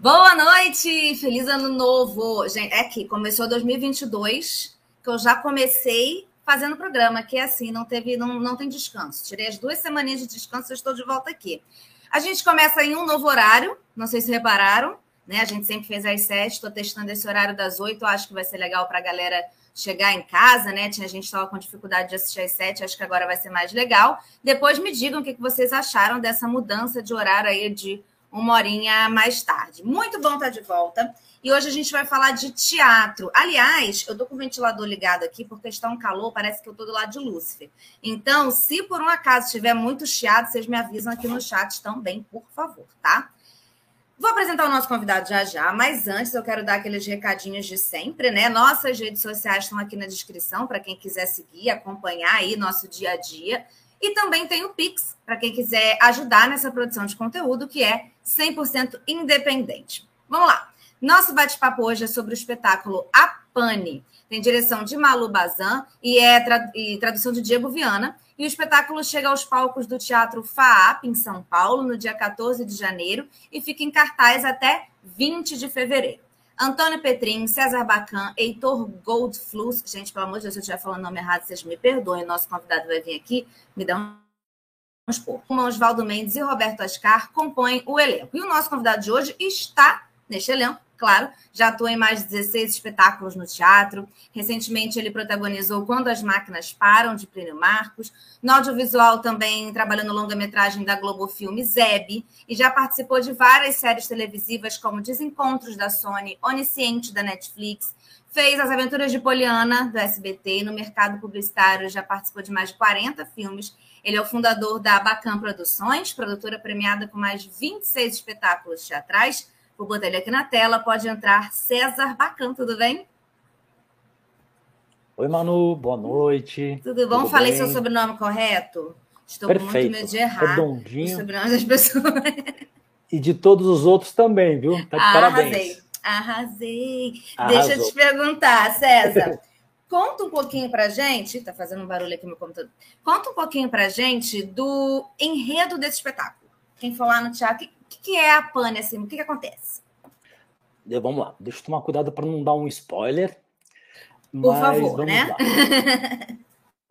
Boa noite, feliz ano novo. Gente, é que começou 2022, que eu já comecei fazendo programa, que é assim, não teve, não, não tem descanso. Tirei as duas semaninhas de descanso, eu estou de volta aqui. A gente começa em um novo horário, não sei se repararam, né? A gente sempre fez às sete, estou testando esse horário das oito, acho que vai ser legal para a galera chegar em casa, né? Tinha gente estava com dificuldade de assistir às sete, acho que agora vai ser mais legal. Depois me digam o que vocês acharam dessa mudança de horário aí de uma horinha mais tarde. Muito bom estar de volta. E hoje a gente vai falar de teatro. Aliás, eu tô com o ventilador ligado aqui porque está um calor, parece que eu tô do lado de Lúcifer. Então, se por um acaso estiver muito chiado, vocês me avisam aqui no chat também, por favor, tá? Vou apresentar o nosso convidado já já, mas antes eu quero dar aqueles recadinhos de sempre, né? Nossas redes sociais estão aqui na descrição para quem quiser seguir, acompanhar aí nosso dia a dia. E também tem o Pix, para quem quiser ajudar nessa produção de conteúdo, que é 100% independente. Vamos lá. Nosso bate-papo hoje é sobre o espetáculo A Pane. Tem direção de Malu Bazan e é e tradução de Diego Viana. E o espetáculo chega aos palcos do Teatro FAAP, em São Paulo, no dia 14 de janeiro, e fica em cartaz até 20 de fevereiro. Antônio Petrin, César Bacan, Heitor Goldfluss. Gente, pelo amor de Deus, se eu estiver falando nome errado, vocês me perdoem. Nosso convidado vai vir aqui, me dá um Como Oswaldo Mendes e Roberto Ascar compõem o elenco. E o nosso convidado de hoje está neste elenco, claro, já atua em mais de 16 espetáculos no teatro. Recentemente, ele protagonizou Quando as Máquinas Param, de Plínio Marcos. No audiovisual, também trabalhou no longa-metragem da Globo Filme Zeb. E já participou de várias séries televisivas, como Desencontros da Sony, Onisciente da Netflix. Fez As Aventuras de Poliana, do SBT. E no mercado publicitário, já participou de mais de 40 filmes. Ele é o fundador da Bacam Produções, produtora premiada com mais de 26 espetáculos teatrais Vou botar ele aqui na tela. Pode entrar César Bacan, tudo bem? Oi, Manu, boa noite. Tudo bom? Tudo Falei bem? seu sobrenome correto? Estou Perfeito. com muito medo de errar Redondinho. o sobrenome das pessoas. E de todos os outros também, viu? Tá de Arrasei. parabéns. Arrasei. Arrasou. Deixa eu te perguntar, César. Conta um pouquinho pra gente, tá fazendo um barulho aqui no meu computador. Conta um pouquinho pra gente do enredo desse espetáculo. Quem for lá no teatro, que, é a pane, assim? O que, que acontece? Vamos lá, deixa eu tomar cuidado para não dar um spoiler. Por favor, né?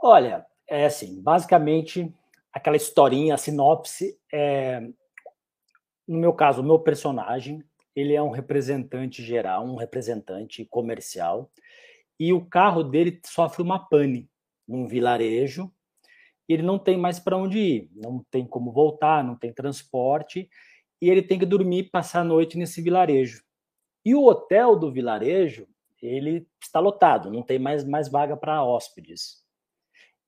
Olha, é assim, basicamente, aquela historinha, a sinopse, é, no meu caso, o meu personagem, ele é um representante geral, um representante comercial, e o carro dele sofre uma pane num vilarejo, e ele não tem mais para onde ir, não tem como voltar, não tem transporte, e ele tem que dormir, passar a noite nesse vilarejo. E o hotel do vilarejo, ele está lotado, não tem mais, mais vaga para hóspedes.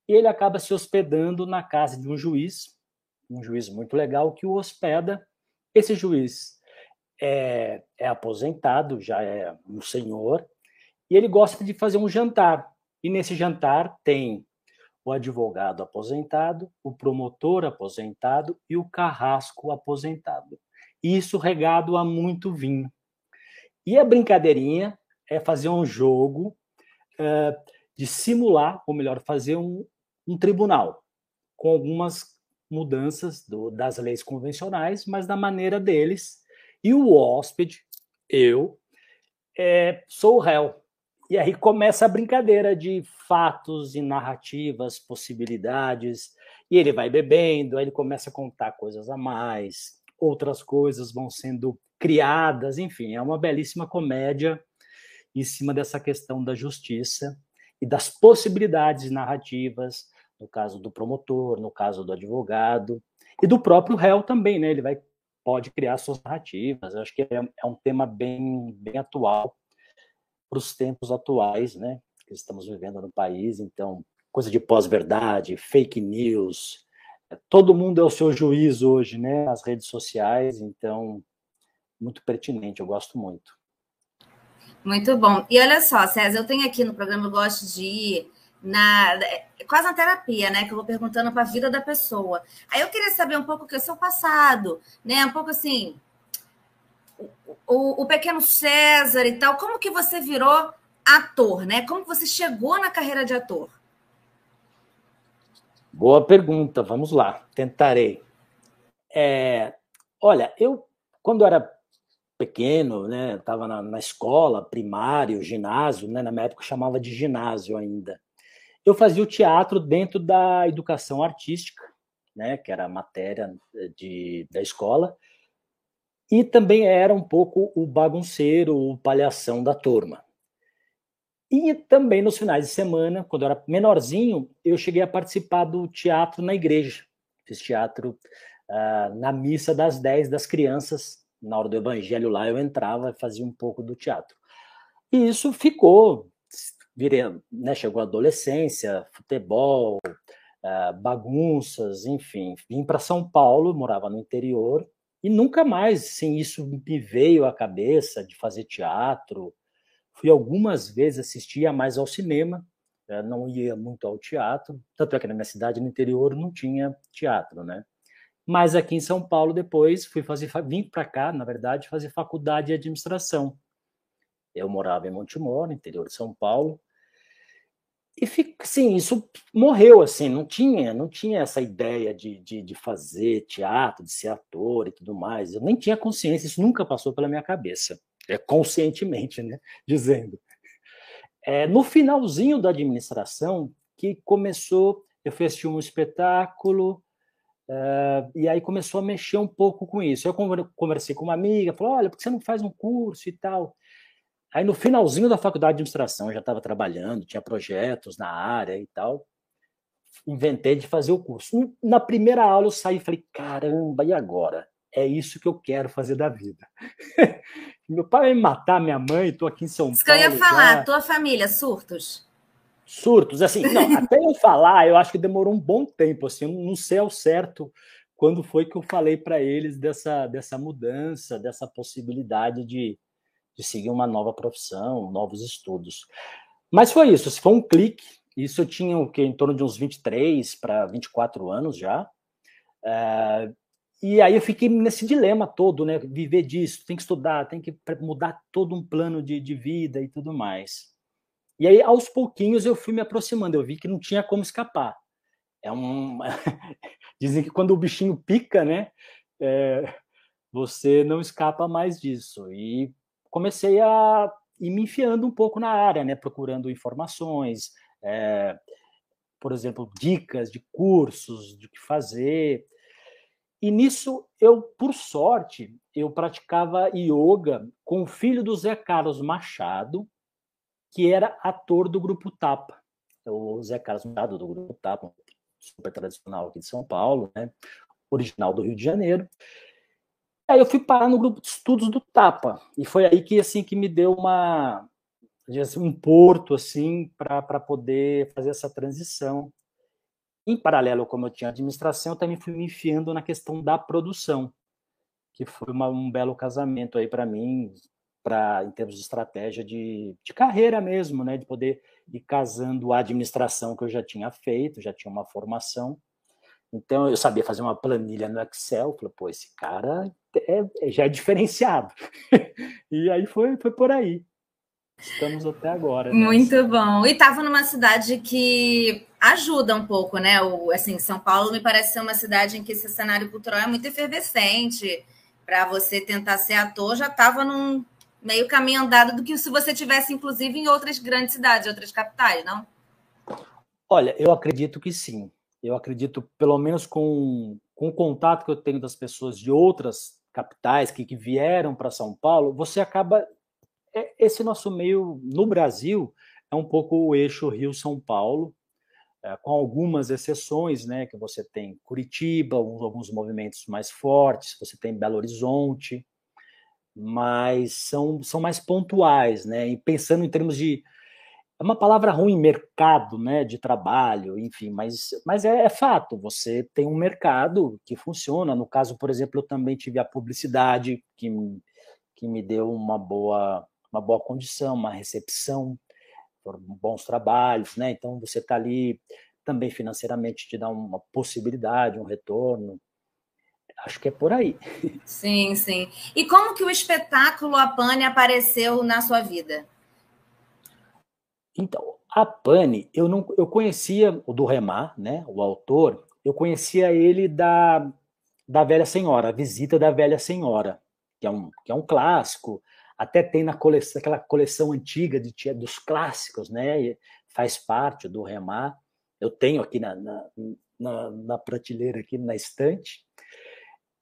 Ele acaba se hospedando na casa de um juiz, um juiz muito legal que o hospeda. Esse juiz é, é aposentado, já é um senhor, e ele gosta de fazer um jantar. E nesse jantar tem o advogado aposentado, o promotor aposentado e o carrasco aposentado. Isso regado a muito vinho. E a brincadeirinha é fazer um jogo uh, de simular, ou melhor, fazer um, um tribunal, com algumas mudanças do, das leis convencionais, mas da maneira deles. E o hóspede, eu, é, sou o réu. E aí começa a brincadeira de fatos e narrativas, possibilidades, e ele vai bebendo, aí ele começa a contar coisas a mais, outras coisas vão sendo criadas, enfim, é uma belíssima comédia em cima dessa questão da justiça e das possibilidades narrativas, no caso do promotor, no caso do advogado e do próprio réu também, né? Ele vai pode criar suas narrativas. Eu acho que é, é um tema bem bem atual para os tempos atuais, né, que estamos vivendo no país. Então, coisa de pós-verdade, fake news, é, todo mundo é o seu juiz hoje, né, nas redes sociais. Então, muito pertinente, eu gosto muito. Muito bom. E olha só, César, eu tenho aqui no programa, eu gosto de ir na é, quase uma terapia, né? Que eu vou perguntando para a vida da pessoa. Aí eu queria saber um pouco o que é o seu passado, né? Um pouco assim, o, o pequeno César e tal, como que você virou ator, né? Como você chegou na carreira de ator? Boa pergunta, vamos lá, tentarei. É, olha, eu, quando era pequeno, né? Estava na, na, escola, primário, ginásio, né? Na minha época chamava de ginásio ainda. Eu fazia o teatro dentro da educação artística, né? Que era a matéria eh, de, da escola. E também era um pouco o bagunceiro, o palhação da turma. E também nos finais de semana, quando eu era menorzinho, eu cheguei a participar do teatro na igreja. Fiz teatro uh, na missa das 10 das crianças, na hora do evangelho lá, eu entrava e fazia um pouco do teatro. E isso ficou, virei, né, chegou a adolescência, futebol, uh, bagunças, enfim. Vim para São Paulo, morava no interior, e nunca mais, assim, isso me veio à cabeça de fazer teatro. Fui algumas vezes, assistia mais ao cinema, eh, não ia muito ao teatro, tanto é que na minha cidade, no interior, não tinha teatro, né? Mas aqui em São Paulo, depois, fui fazer, vim para cá, na verdade, fazer faculdade de administração. Eu morava em Montemor, interior de São Paulo, e sim, isso morreu assim, não tinha, não tinha essa ideia de, de, de, fazer teatro, de ser ator e tudo mais. Eu nem tinha consciência, isso nunca passou pela minha cabeça, é conscientemente, né? Dizendo. É, no finalzinho da administração que começou, eu fiz um espetáculo Uh, e aí começou a mexer um pouco com isso. Eu conversei com uma amiga, falou: olha, por que você não faz um curso e tal? Aí no finalzinho da faculdade de administração, eu já estava trabalhando, tinha projetos na área e tal. Inventei de fazer o curso. Na primeira aula eu saí e falei: caramba, e agora? É isso que eu quero fazer da vida. Meu pai vai me matar, minha mãe, estou aqui em São Paulo. Isso que eu ia falar, já... tua família, surtos? surtos, assim, não, até eu falar, eu acho que demorou um bom tempo, assim, não sei ao certo quando foi que eu falei para eles dessa, dessa mudança, dessa possibilidade de, de seguir uma nova profissão, novos estudos. Mas foi isso, foi um clique, isso eu tinha o que, em torno de uns 23 para 24 anos já, é, e aí eu fiquei nesse dilema todo, né, viver disso, tem que estudar, tem que mudar todo um plano de, de vida e tudo mais. E aí, aos pouquinhos, eu fui me aproximando, eu vi que não tinha como escapar. É um... Dizem que quando o bichinho pica, né, é... você não escapa mais disso. E comecei a ir me enfiando um pouco na área, né, procurando informações, é... por exemplo, dicas de cursos, de que fazer. E nisso, eu, por sorte, eu praticava yoga com o filho do Zé Carlos Machado, que era ator do Grupo Tapa. O Zé Carlos Machado, do Grupo Tapa, super tradicional aqui de São Paulo, né? original do Rio de Janeiro. Aí eu fui parar no grupo de estudos do Tapa, e foi aí que assim que me deu uma assim, um porto assim para poder fazer essa transição. Em paralelo, como eu tinha administração, eu também fui me enfiando na questão da produção, que foi uma, um belo casamento aí para mim, para em termos de estratégia de, de carreira mesmo, né, de poder ir casando a administração que eu já tinha feito, já tinha uma formação. Então eu sabia fazer uma planilha no Excel, falei, pô, esse cara é, é, já é diferenciado. e aí foi, foi por aí. Estamos até agora. Né? Muito bom. E estava numa cidade que ajuda um pouco, né? O, assim, São Paulo me parece ser uma cidade em que esse cenário cultural é muito efervescente. Para você tentar ser ator, já estava num, meio caminho andado do que se você tivesse, inclusive, em outras grandes cidades, outras capitais, não? Olha, eu acredito que sim. Eu acredito, pelo menos com, com o contato que eu tenho das pessoas de outras capitais que, que vieram para São Paulo, você acaba. É, esse nosso meio no Brasil é um pouco o eixo Rio-São Paulo, é, com algumas exceções, né? Que você tem Curitiba, alguns, alguns movimentos mais fortes, você tem Belo Horizonte, mas são, são mais pontuais, né? E pensando em termos de é uma palavra ruim, mercado, né, de trabalho, enfim, mas, mas é, é, fato. Você tem um mercado que funciona. No caso, por exemplo, eu também tive a publicidade que, que me deu uma boa uma boa condição, uma recepção, bons trabalhos, né? Então você está ali também financeiramente te dá uma possibilidade, um retorno. Acho que é por aí. Sim, sim. E como que o espetáculo A Pane apareceu na sua vida? Então, a Pane, eu não eu conhecia o do Remar, né, o autor, eu conhecia ele da da Velha Senhora, a Visita da Velha Senhora, que é um, que é um clássico, até tem na coleção, aquela coleção antiga de, dos clássicos, né? Faz parte do Remar. Eu tenho aqui na, na, na, na prateleira, aqui na estante.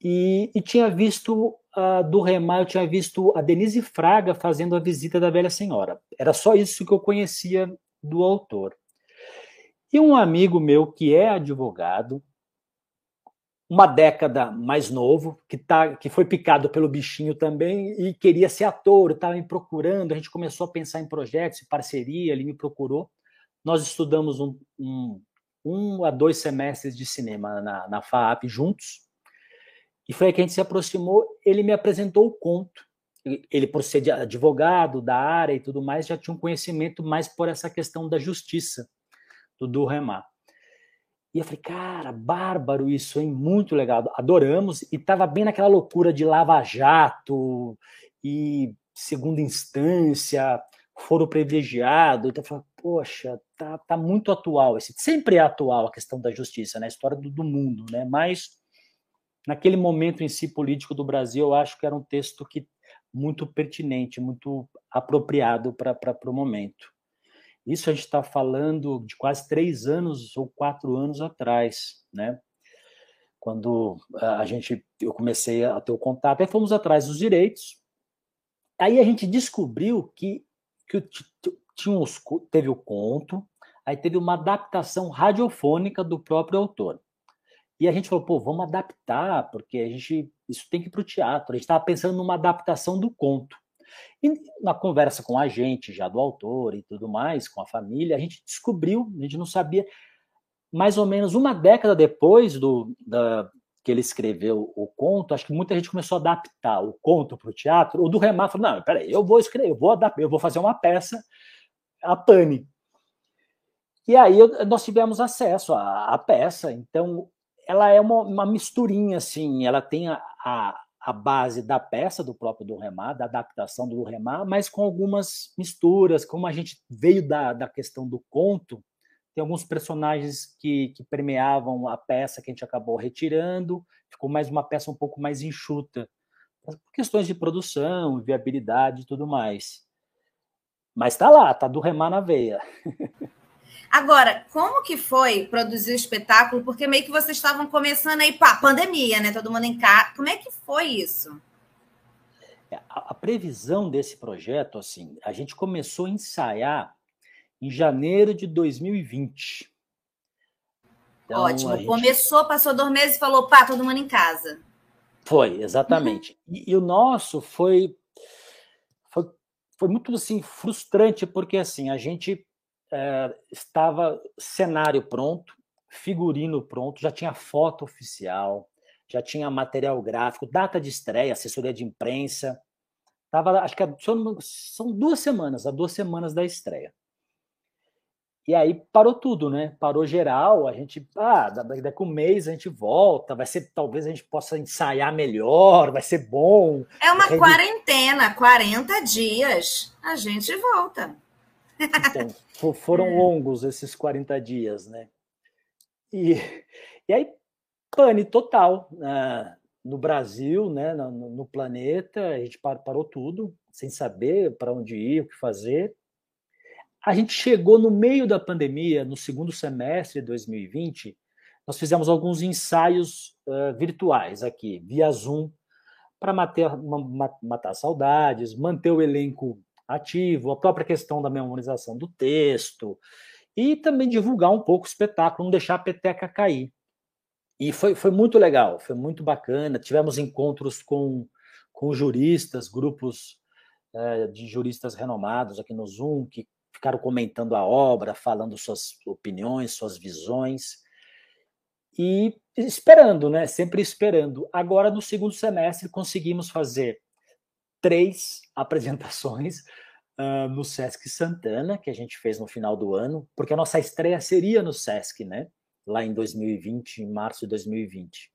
E, e, tinha visto uh, do Remar, eu tinha visto a Denise Fraga fazendo a visita da velha senhora. Era só isso que eu conhecia do autor. E um amigo meu que é advogado, uma década mais novo, que, tá, que foi picado pelo bichinho também e queria ser ator, estava me procurando. A gente começou a pensar em projetos, parceria, ele me procurou. Nós estudamos um, um, um a dois semestres de cinema na, na FAAP juntos, e foi aí que a gente se aproximou. Ele me apresentou o conto. Ele, por ser advogado da área e tudo mais, já tinha um conhecimento mais por essa questão da justiça do Durremar. E eu falei, cara, bárbaro isso, hein? Muito legal. Adoramos. E estava bem naquela loucura de lava-jato e segunda instância, foro privilegiado. Então eu falei, poxa, tá, tá muito atual. Esse, sempre é atual a questão da justiça, né? História do, do mundo, né? Mas naquele momento em si político do Brasil, eu acho que era um texto que muito pertinente, muito apropriado para o momento. Isso a gente está falando de quase três anos ou quatro anos atrás, né? Quando a gente, eu comecei a ter o contato, aí fomos atrás dos direitos. Aí a gente descobriu que, que tinha os, teve o conto, aí teve uma adaptação radiofônica do próprio autor. E a gente falou, pô, vamos adaptar, porque a gente isso tem que ir para o teatro. A gente estava pensando numa adaptação do conto. E na conversa com a gente, já do autor e tudo mais, com a família, a gente descobriu, a gente não sabia, mais ou menos uma década depois do, da, que ele escreveu o conto, acho que muita gente começou a adaptar o conto para o teatro. O do Remar falou: não, peraí, eu vou escrever, eu vou adaptar, eu vou fazer uma peça, a Pane. E aí nós tivemos acesso à, à peça, então ela é uma, uma misturinha, assim, ela tem a, a a base da peça do próprio Durremar, da adaptação do Durremar, mas com algumas misturas, como a gente veio da, da questão do conto, tem alguns personagens que, que permeavam a peça que a gente acabou retirando, ficou mais uma peça um pouco mais enxuta, por questões de produção, viabilidade e tudo mais. Mas tá lá, tá do remar na veia. Agora, como que foi produzir o espetáculo? Porque meio que vocês estavam começando aí, pá, pandemia, né? Todo mundo em casa. Como é que foi isso? A, a previsão desse projeto, assim, a gente começou a ensaiar em janeiro de 2020. Então, Ótimo. Gente... Começou, passou dois meses e falou, pá, todo mundo em casa. Foi, exatamente. Uhum. E, e, o nosso foi, foi, foi muito assim, frustrante, porque assim, a gente é, estava cenário pronto, figurino pronto, já tinha foto oficial, já tinha material gráfico, data de estreia, assessoria de imprensa. Tava, acho que são duas semanas, há duas semanas da estreia. E aí parou tudo, né? Parou geral, a gente, ah, daqui a um mês a gente volta, vai ser, talvez a gente possa ensaiar melhor, vai ser bom. É uma quarentena, 40 dias, a gente volta. Então, foram é. longos esses 40 dias, né? E, e aí, pane total uh, no Brasil, né, no, no, planeta, a gente parou tudo, sem saber para onde ir, o que fazer. A gente chegou no meio da pandemia, no segundo semestre de 2020, nós fizemos alguns ensaios uh, virtuais aqui, via Zoom, para matar, matar saudades, manter o elenco ativo, a própria questão da memorização do texto e também divulgar um pouco o espetáculo, não deixar a peteca cair. E foi, foi muito legal, foi muito bacana. Tivemos encontros com, com juristas, grupos é, de juristas renomados aqui no Zoom, que ficaram comentando a obra, falando suas opiniões, suas visões. E esperando, né? Sempre esperando. Agora, no segundo semestre, conseguimos fazer três apresentações uh, no Sesc Santana, que a gente fez no final do ano, porque a nossa estreia seria no Sesc, né? Lá em 2020, em março de 2020.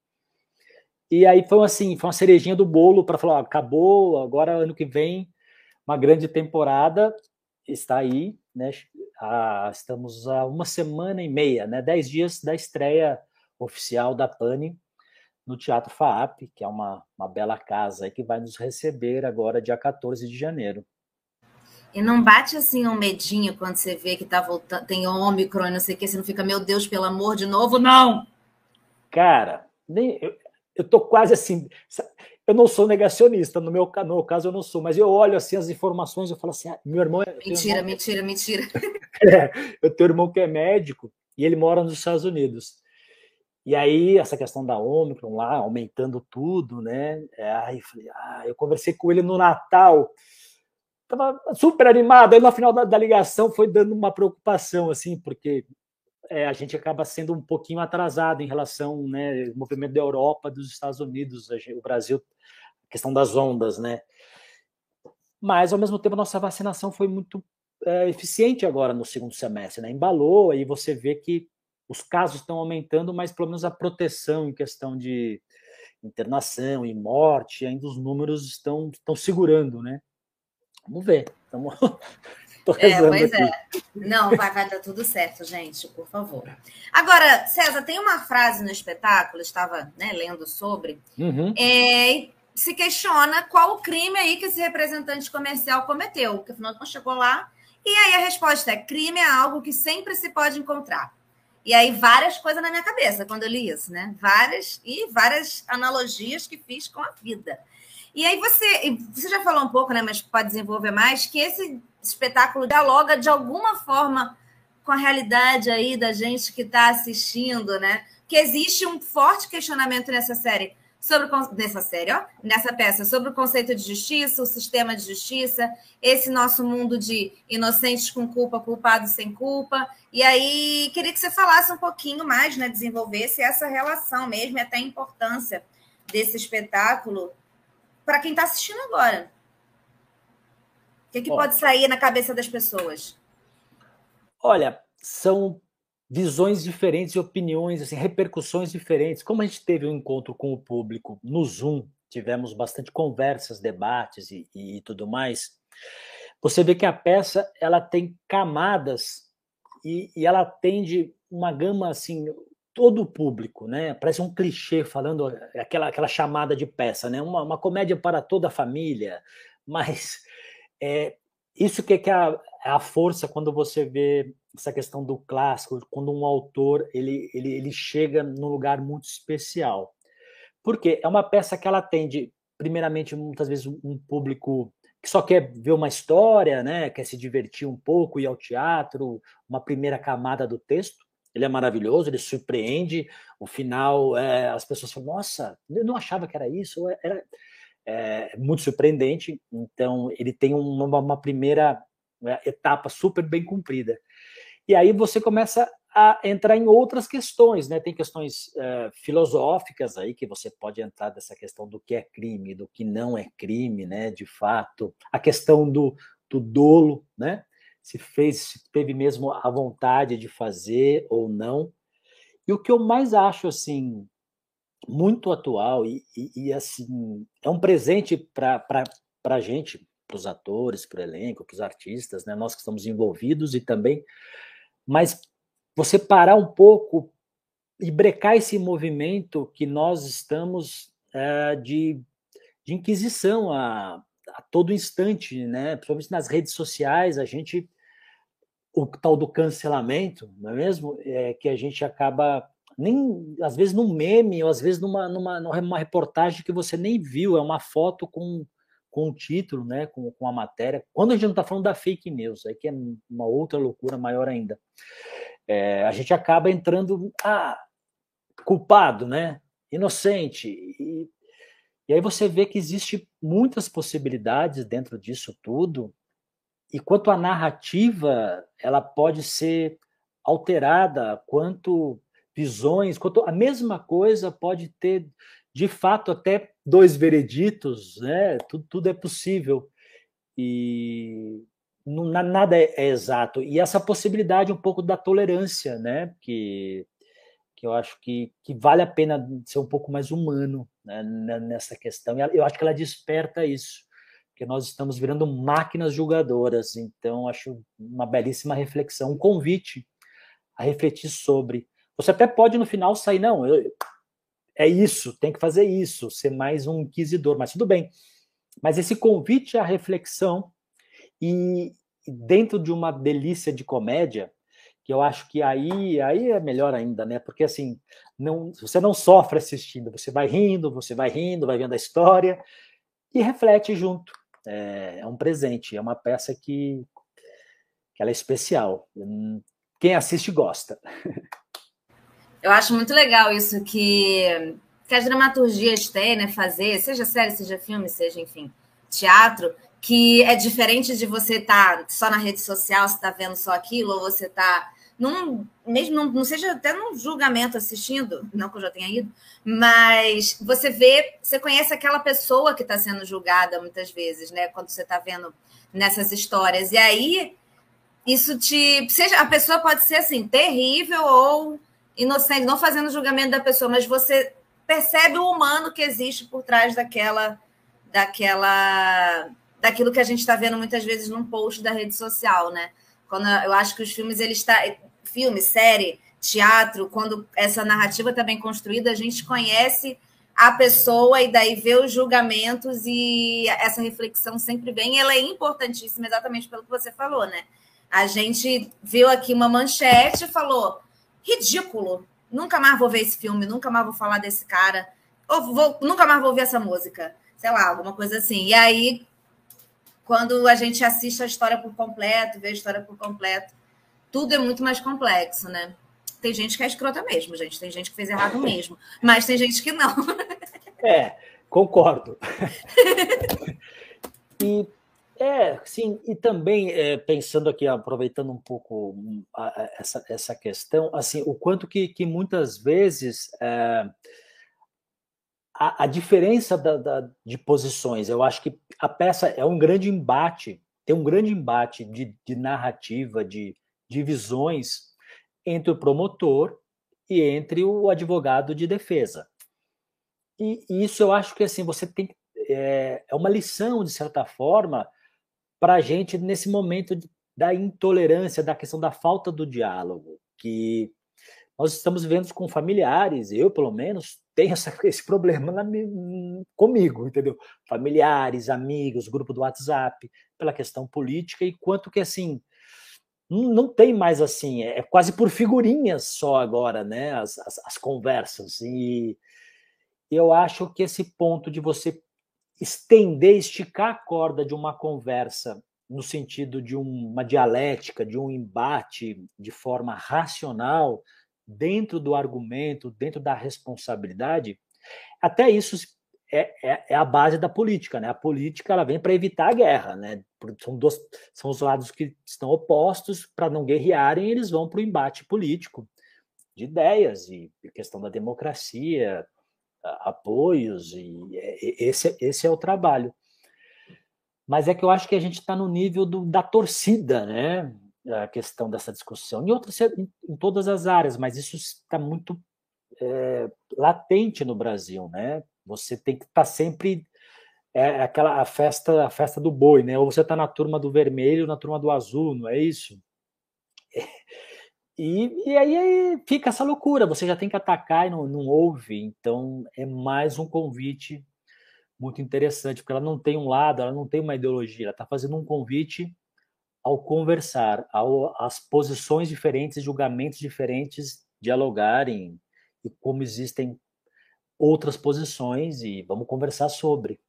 E aí foi assim, foi uma cerejinha do bolo para falar, ó, acabou, agora ano que vem uma grande temporada está aí, né? Ah, estamos a uma semana e meia, né? Dez dias da estreia oficial da Pani no Teatro FAAP, que é uma, uma bela casa que vai nos receber agora, dia 14 de janeiro. E não bate assim um medinho quando você vê que tá voltando, tem Ômicron e não sei o que, você não fica, meu Deus, pelo amor de novo, não! Cara, nem, eu, eu tô quase assim. Eu não sou negacionista, no meu, no meu caso eu não sou, mas eu olho assim as informações e falo assim: ah, meu irmão é. Mentira, irmão, mentira, mentira. É, eu tenho um irmão que é médico e ele mora nos Estados Unidos. E aí, essa questão da Ômicron lá, aumentando tudo, né? É, aí eu falei, ah, eu conversei com ele no Natal, tava super animado. Aí no final da, da ligação foi dando uma preocupação, assim, porque é, a gente acaba sendo um pouquinho atrasado em relação né, ao movimento da Europa, dos Estados Unidos, o Brasil, a questão das ondas, né? Mas, ao mesmo tempo, a nossa vacinação foi muito é, eficiente agora no segundo semestre, né? Embalou, aí você vê que os casos estão aumentando, mas pelo menos a proteção em questão de internação e morte, ainda os números estão, estão segurando, né? Vamos ver. Estamos é, pois aqui. é. Não, vai, vai dar tudo certo, gente, por favor. Agora, César, tem uma frase no espetáculo, estava né, lendo sobre, uhum. é, se questiona qual o crime aí que esse representante comercial cometeu, porque afinal contas chegou lá, e aí a resposta é: crime é algo que sempre se pode encontrar. E aí, várias coisas na minha cabeça quando eu li isso, né? Várias e várias analogias que fiz com a vida. E aí você, você já falou um pouco, né? Mas pode desenvolver mais, que esse espetáculo dialoga de alguma forma com a realidade aí da gente que está assistindo, né? Que existe um forte questionamento nessa série sobre nessa série, ó, nessa peça, sobre o conceito de justiça, o sistema de justiça, esse nosso mundo de inocentes com culpa, culpados sem culpa. E aí queria que você falasse um pouquinho mais, né, desenvolvesse essa relação mesmo e até a importância desse espetáculo para quem está assistindo agora que, que pode sair na cabeça das pessoas? Olha, são visões diferentes e opiniões, assim, repercussões diferentes. Como a gente teve um encontro com o público no Zoom, tivemos bastante conversas, debates e, e tudo mais. Você vê que a peça ela tem camadas e, e ela atende uma gama assim todo o público, né? Parece um clichê falando aquela, aquela chamada de peça, né? Uma, uma comédia para toda a família, mas é, isso que é, é a, é a força quando você vê essa questão do clássico, quando um autor ele, ele, ele chega num lugar muito especial. Porque é uma peça que ela atende, primeiramente, muitas vezes um público que só quer ver uma história, né, quer se divertir um pouco, ir ao teatro, uma primeira camada do texto. Ele é maravilhoso, ele surpreende. O final, é, as pessoas falam: Nossa, eu não achava que era isso. Era, é muito surpreendente. Então, ele tem uma, uma primeira né, etapa super bem cumprida. E aí você começa a entrar em outras questões, né? Tem questões é, filosóficas aí que você pode entrar dessa questão do que é crime, do que não é crime, né? De fato, a questão do, do dolo, né? Se fez, se teve mesmo a vontade de fazer ou não. E o que eu mais acho assim muito atual e, e, e assim é um presente para a gente, para os atores, para o elenco, para os artistas, né? Nós que estamos envolvidos e também, mas você parar um pouco e brecar esse movimento que nós estamos é, de, de inquisição a, a todo instante, né? Principalmente nas redes sociais, a gente o tal do cancelamento, não é mesmo? É que a gente acaba nem às vezes num meme, ou às vezes numa, numa, numa reportagem que você nem viu, é uma foto com, com o título, né, com, com a matéria. Quando a gente não está falando da fake news, aí que é uma outra loucura maior ainda. É, a gente acaba entrando, ah, culpado, né, inocente, e, e aí você vê que existe muitas possibilidades dentro disso tudo, e quanto a narrativa, ela pode ser alterada, quanto visões, a mesma coisa pode ter, de fato, até dois vereditos, né? tudo, tudo é possível. E não, nada é, é, exato. E essa possibilidade um pouco da tolerância, né? que, que eu acho que, que vale a pena ser um pouco mais humano né? nessa questão. Eu acho que ela desperta isso, porque nós estamos virando máquinas julgadoras. Então, acho uma belíssima reflexão, um convite a refletir sobre você até pode no final sair, não, eu, é isso, tem que fazer isso, ser mais um inquisidor, mas tudo bem. Mas esse convite à reflexão e dentro de uma delícia de comédia, que eu acho que aí, aí é melhor ainda, né? Porque assim, não, você não sofre assistindo, você vai rindo, você vai rindo, vai vendo a história e reflete junto. É, é um presente, é uma peça que, que ela é especial. Quem assiste gosta. Eu acho muito legal isso que, que as dramaturgias têm, né? Fazer, seja série, seja filme, seja, enfim, teatro, que é diferente de você estar tá só na rede social, você está vendo só aquilo, ou você está num, mesmo não, não, seja até num julgamento assistindo, não que eu já tenha ido, mas você vê, você conhece aquela pessoa que está sendo julgada muitas vezes, né? Quando você está vendo nessas histórias. E aí, isso te. Seja, a pessoa pode ser assim, terrível ou inocente, não fazendo julgamento da pessoa, mas você percebe o humano que existe por trás daquela, daquela, daquilo que a gente está vendo muitas vezes num post da rede social, né? Quando eu acho que os filmes eles está filme, série, teatro, quando essa narrativa está bem construída, a gente conhece a pessoa e daí vê os julgamentos e essa reflexão sempre vem. Ela é importantíssima exatamente pelo que você falou, né? A gente viu aqui uma manchete e falou ridículo. Nunca mais vou ver esse filme, nunca mais vou falar desse cara, ou vou, nunca mais vou ouvir essa música, sei lá, alguma coisa assim. E aí, quando a gente assiste a história por completo, vê a história por completo, tudo é muito mais complexo, né? Tem gente que é escrota mesmo, gente. Tem gente que fez errado mesmo, mas tem gente que não. É, concordo. e é, sim, e também é, pensando aqui, aproveitando um pouco hum, essa, essa questão, assim, o quanto que, que muitas vezes é, a, a, diferença da, da, de posições, eu acho que a peça é um grande embate, tem um grande embate de, de narrativa, de, de visões entre o promotor e entre o advogado de defesa. E, e isso eu acho que assim você tem é, é uma lição de certa forma para a gente nesse momento da intolerância, da questão da falta do diálogo, que nós estamos vendo com familiares, eu pelo menos tenho essa, esse problema na, comigo, entendeu? Familiares, amigos, grupo do WhatsApp, pela questão política e quanto que assim não tem mais assim, é quase por figurinhas só agora, né? As, as, as conversas e eu acho que esse ponto de você estender, esticar a corda de uma conversa no sentido de uma dialética, de um embate de forma racional, dentro do argumento, dentro da responsabilidade, até isso é, é, é a base da política, né? A política ela vem para evitar a guerra, né? São, dois, são os lados que estão opostos, para não guerrearem, eles vão para o embate político de ideias e questão da democracia, apoios, e esse, esse é o trabalho. Mas é que eu acho que a gente está no nível do, da torcida, né? A questão dessa discussão. Em, outras, em, todas as áreas, mas isso está muito é, latente no Brasil, né? Você tem que estar tá sempre é aquela a festa a festa do boi, né? Ou você está na turma do vermelho, na turma do azul, não é isso? E, e aí, fica essa loucura, você já tem que atacar e não, não ouve. Então, é mais um convite muito interessante, porque ela não tem um lado, ela não tem uma ideologia, ela está fazendo um convite ao conversar, ao, as posições diferentes, julgamentos diferentes dialogarem e como existem outras posições e vamos conversar sobre.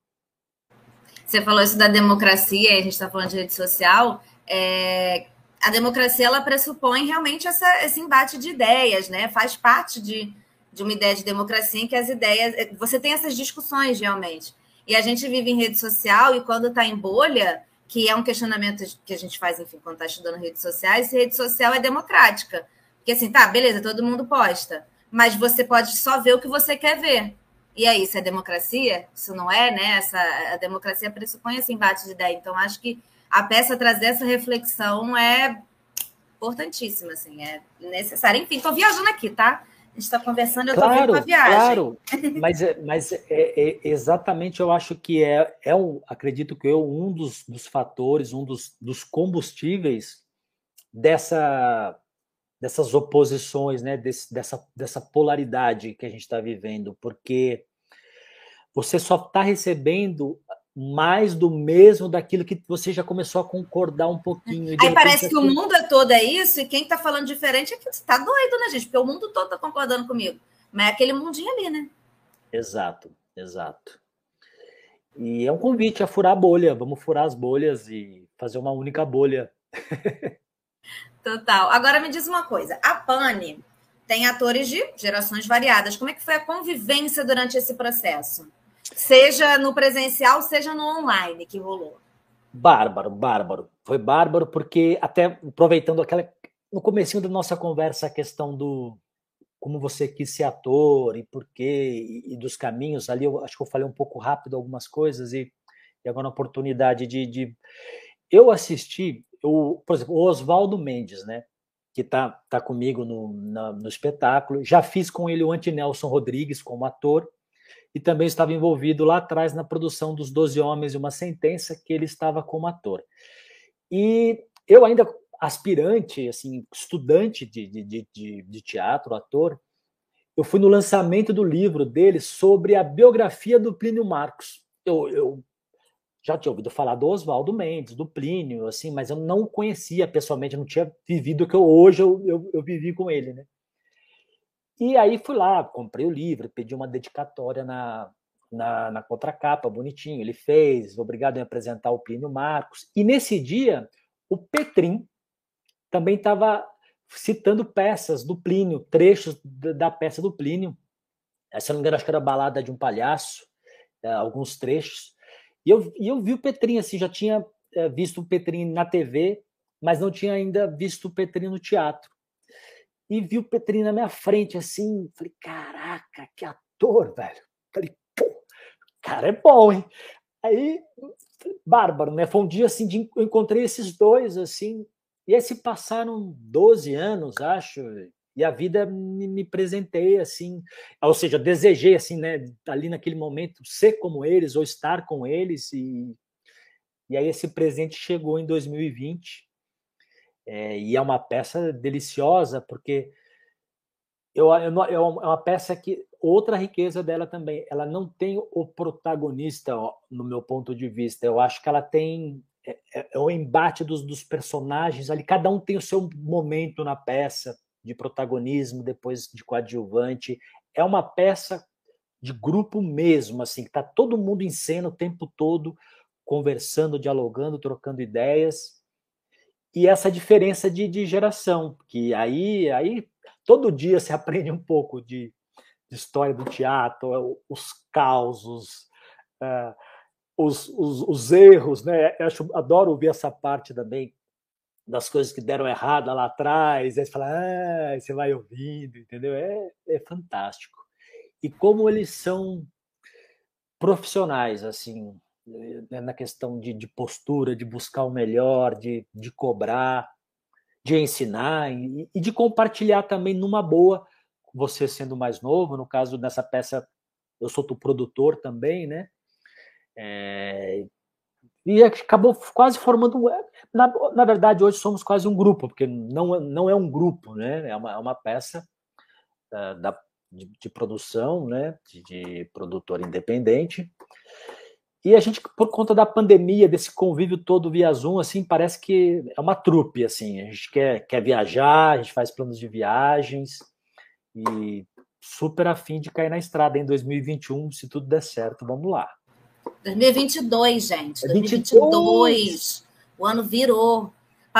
Você falou isso da democracia, a gente está falando de rede social. É, a democracia ela pressupõe realmente essa, esse embate de ideias, né? Faz parte de, de uma ideia de democracia em que as ideias. É, você tem essas discussões realmente. E a gente vive em rede social e quando está em bolha, que é um questionamento que a gente faz, enfim, quando está estudando redes sociais, se rede social é democrática. Porque assim, tá, beleza, todo mundo posta, mas você pode só ver o que você quer ver. E aí, isso é democracia? Isso não é, né? Essa, a democracia pressupõe esse embate de ideia. Então, acho que a peça trazer essa reflexão é importantíssima, assim, é necessária. Enfim, estou viajando aqui, tá? A gente está conversando, eu estou claro, a viagem. Claro, mas, é, mas é, é, exatamente eu acho que é, é um, acredito que eu, um dos, dos fatores, um dos, dos combustíveis dessa dessas oposições, né? Desse, dessa, dessa polaridade que a gente está vivendo, porque você só está recebendo mais do mesmo daquilo que você já começou a concordar um pouquinho. Aí parece que o mundo é todo é isso, e quem está falando diferente é que você está doido, né, gente? Porque o mundo todo está concordando comigo. Mas é aquele mundinho ali, né? Exato, exato. E é um convite a furar a bolha. Vamos furar as bolhas e fazer uma única bolha. Total. Agora me diz uma coisa: a Pane tem atores de gerações variadas. Como é que foi a convivência durante esse processo? Seja no presencial, seja no online que rolou. Bárbaro, bárbaro. Foi bárbaro porque até aproveitando aquela no comecinho da nossa conversa a questão do como você quis ser ator e por quê e, e dos caminhos ali eu acho que eu falei um pouco rápido algumas coisas e, e agora a oportunidade de, de eu assisti eu, por exemplo o Oswaldo Mendes né que tá, tá comigo no, na, no espetáculo já fiz com ele o Antinelson Rodrigues como ator e também estava envolvido lá atrás na produção dos Doze Homens e uma Sentença, que ele estava como ator. E eu ainda aspirante, assim, estudante de, de, de, de teatro, ator, eu fui no lançamento do livro dele sobre a biografia do Plínio Marcos. Eu, eu já tinha ouvido falar do Oswaldo Mendes, do Plínio, assim, mas eu não conhecia pessoalmente, não tinha vivido o que eu, hoje eu, eu, eu vivi com ele, né? E aí fui lá, comprei o livro, pedi uma dedicatória na, na, na contracapa, bonitinho. Ele fez, obrigado em apresentar o Plínio Marcos. E nesse dia, o Petrim também estava citando peças do Plínio, trechos da peça do Plínio. Eh, se não me engano, acho que era Balada de um Palhaço, é, alguns trechos. E eu, e eu vi o Petrim, assim, já tinha é, visto o Petrim na TV, mas não tinha ainda visto o Petrim no teatro e vi o Petrinho na minha frente, assim. Falei, caraca, que ator, velho. Falei, pô, cara é bom, hein? Aí, bárbaro, né? Foi um dia assim, de, eu encontrei esses dois, assim. E aí se passaram 12 anos, acho, e a vida me, me presentei, assim. Ou seja, desejei, assim, né? Ali naquele momento, ser como eles ou estar com eles. E, e aí esse presente chegou em 2020 é, e é uma peça deliciosa, porque eu, eu, é uma peça que outra riqueza dela também, ela não tem o protagonista, ó, no meu ponto de vista. Eu acho que ela tem é, é, é, o embate dos, dos personagens ali, cada um tem o seu momento na peça de protagonismo, depois de coadjuvante. É uma peça de grupo mesmo, assim, que tá todo mundo em cena o tempo todo, conversando, dialogando, trocando ideias e essa diferença de, de geração, que aí, aí todo dia se aprende um pouco de, de história do teatro, os causos, uh, os, os, os, erros, né? Eu acho, adoro ouvir essa parte também das coisas que deram errada lá atrás, aí você fala, ah, você vai ouvindo, entendeu? É, é fantástico. E como eles são profissionais, assim, na questão de, de, postura, de buscar o melhor, de, de cobrar, de ensinar e, e, de compartilhar também numa boa, você sendo mais novo, no caso dessa peça, eu sou o produtor também, né? É, e acabou quase formando. Na, na verdade, hoje somos quase um grupo, porque não, não é um grupo, né? É uma, é uma peça uh, da, de, de, produção, né? De, de produtor independente. E a gente, por conta da pandemia, desse convívio todo via Zoom, assim, parece que é uma trupe, assim. A gente quer, quer viajar, a gente faz planos de viagens e super afim de cair na estrada em 2021, se tudo der certo, vamos lá. 2022, gente. 2022. 2022. O ano virou.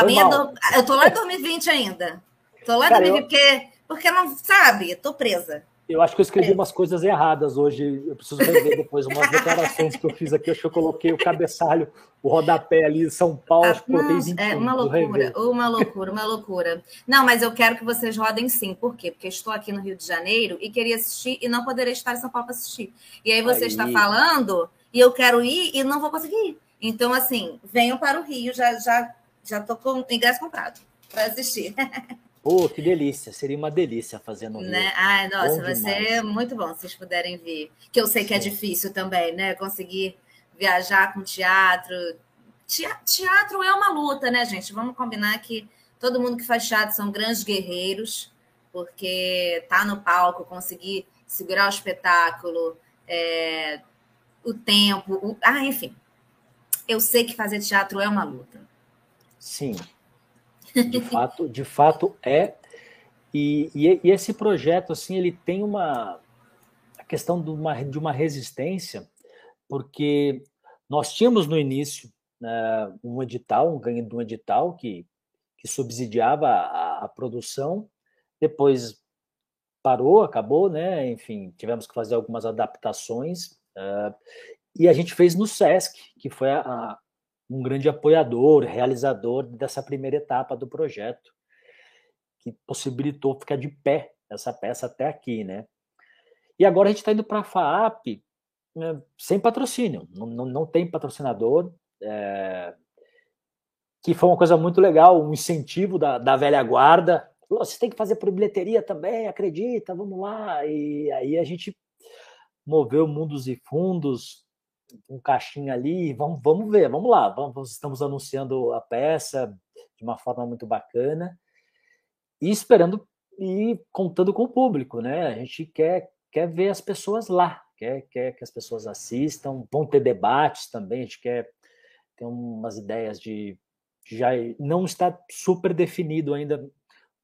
Mim, é do... eu tô lá em 2020 ainda. Tô lá em 2020 eu... porque, porque não sabe, tô presa. Eu acho que eu escrevi é. umas coisas erradas hoje. Eu preciso rever depois umas declarações que eu fiz aqui. Acho que eu coloquei o cabeçalho, o rodapé ali, São Paulo. Ah, não, 21, é uma loucura, uma loucura, uma loucura. Não, mas eu quero que vocês rodem sim. Por quê? Porque estou aqui no Rio de Janeiro e queria assistir e não poderia estar em São Paulo para assistir. E aí você aí. está falando e eu quero ir e não vou conseguir ir. Então, assim, venham para o Rio. Já já já estou com ingresso comprado para assistir. Pô, que delícia, seria uma delícia fazendo né? Ai, nossa, bom vai demais. ser muito bom se vocês puderem vir. Que eu sei Sim. que é difícil também, né? Conseguir viajar com teatro. Teatro é uma luta, né, gente? Vamos combinar que Todo mundo que faz teatro são grandes guerreiros, porque tá no palco, conseguir segurar o espetáculo, é, o tempo, o, ah, enfim. Eu sei que fazer teatro é uma luta. Sim, de fato, de fato é. E, e, e, esse projeto, assim, ele tem uma a questão de uma, de uma resistência, porque nós tínhamos no início né, um edital, um ganho de um edital que, que subsidiava a, a produção, depois parou, acabou, né? Enfim, tivemos que fazer algumas adaptações. Uh, e a gente fez no SESC, que foi a, a, um grande apoiador, realizador dessa primeira etapa do projeto, que possibilitou ficar de pé essa peça até aqui, né? E agora a gente está indo para a FAAP né, sem patrocínio, não, não, não tem patrocinador, é, que foi uma coisa muito legal, um incentivo da, da velha guarda. Você tem que fazer por bilheteria também, acredita, vamos lá. E aí a gente moveu mundos e fundos, um caixinha ali, vamos, vamos ver, vamos lá, vamos, estamos anunciando a peça de uma forma muito bacana e esperando e contando com o público, né? A gente quer, quer ver as pessoas lá, quer, quer que as pessoas assistam, vão ter debates também, a gente quer ter umas ideias de já não está super definido ainda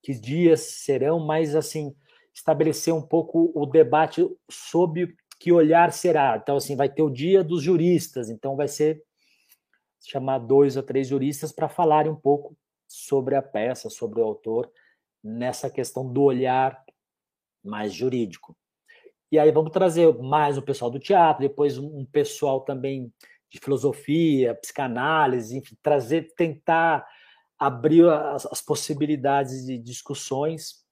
que dias serão, mas assim estabelecer um pouco o debate sobre que olhar será? Então, assim, vai ter o dia dos juristas, então vai ser chamar dois ou três juristas para falarem um pouco sobre a peça, sobre o autor, nessa questão do olhar mais jurídico. E aí vamos trazer mais o pessoal do teatro, depois um pessoal também de filosofia, psicanálise, enfim, trazer, tentar abrir as, as possibilidades de discussões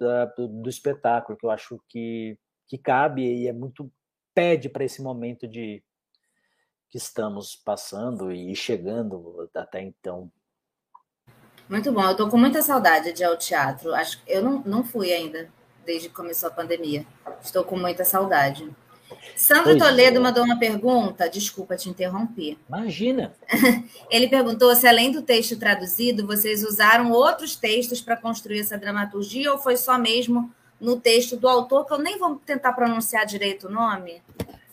uh, do, do, espetáculo, que eu acho que, que cabe e é muito pede para esse momento de que estamos passando e chegando até então. Muito bom, eu estou com muita saudade de ir ao teatro. Acho eu não, não fui ainda desde que começou a pandemia. Estou com muita saudade. Sandro pois Toledo é. mandou uma pergunta, desculpa te interromper. Imagina. Ele perguntou se, além do texto traduzido, vocês usaram outros textos para construir essa dramaturgia ou foi só mesmo no texto do autor, que eu nem vou tentar pronunciar direito o nome,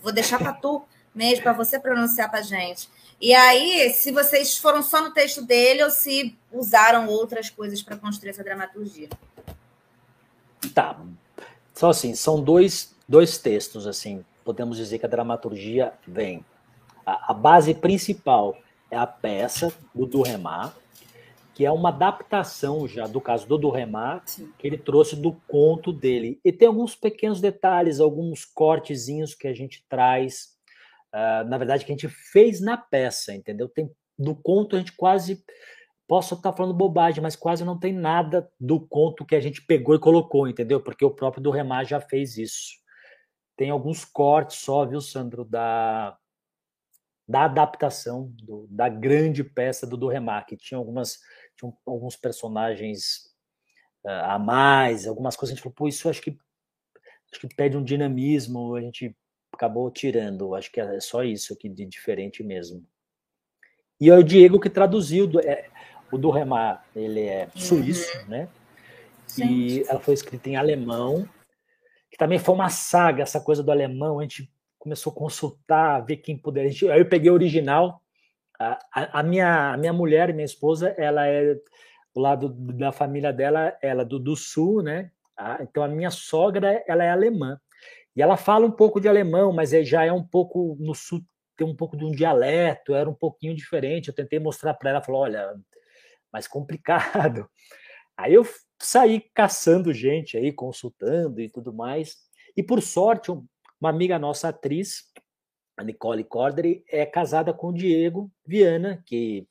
vou deixar para tu mesmo, para você pronunciar para gente. E aí, se vocês foram só no texto dele ou se usaram outras coisas para construir essa dramaturgia. Tá. Só assim, são dois, dois textos, assim, podemos dizer que a dramaturgia vem. A, a base principal é a peça do Durremar, que é uma adaptação já do caso do Durremar, que ele trouxe do conto dele. E tem alguns pequenos detalhes, alguns cortezinhos que a gente traz, uh, na verdade, que a gente fez na peça, entendeu? Tem, do conto a gente quase, posso estar falando bobagem, mas quase não tem nada do conto que a gente pegou e colocou, entendeu? Porque o próprio Durremar já fez isso. Tem alguns cortes só, viu, Sandro, da, da adaptação do, da grande peça do Durremar, que tinha algumas tinha alguns personagens uh, a mais, algumas coisas a gente falou, pô, isso acho que acho que pede um dinamismo, a gente acabou tirando, acho que é só isso aqui de diferente mesmo. E é o Diego que traduziu, é, o do Remar, ele é suíço, uhum. né? E ela foi escrita em alemão, que também foi uma saga, essa coisa do alemão, a gente começou a consultar, ver quem puder. Aí eu peguei o original, a, a, minha, a minha mulher, minha esposa, ela é do lado da família dela, ela é do, do sul, né? então a minha sogra, ela é alemã. E ela fala um pouco de alemão, mas é, já é um pouco no sul, tem um pouco de um dialeto, era um pouquinho diferente. Eu tentei mostrar para ela, falou, olha, mais complicado. Aí eu saí caçando gente aí, consultando e tudo mais. E por sorte, uma amiga nossa atriz, a Nicole Corderi é casada com o Diego Viana, que,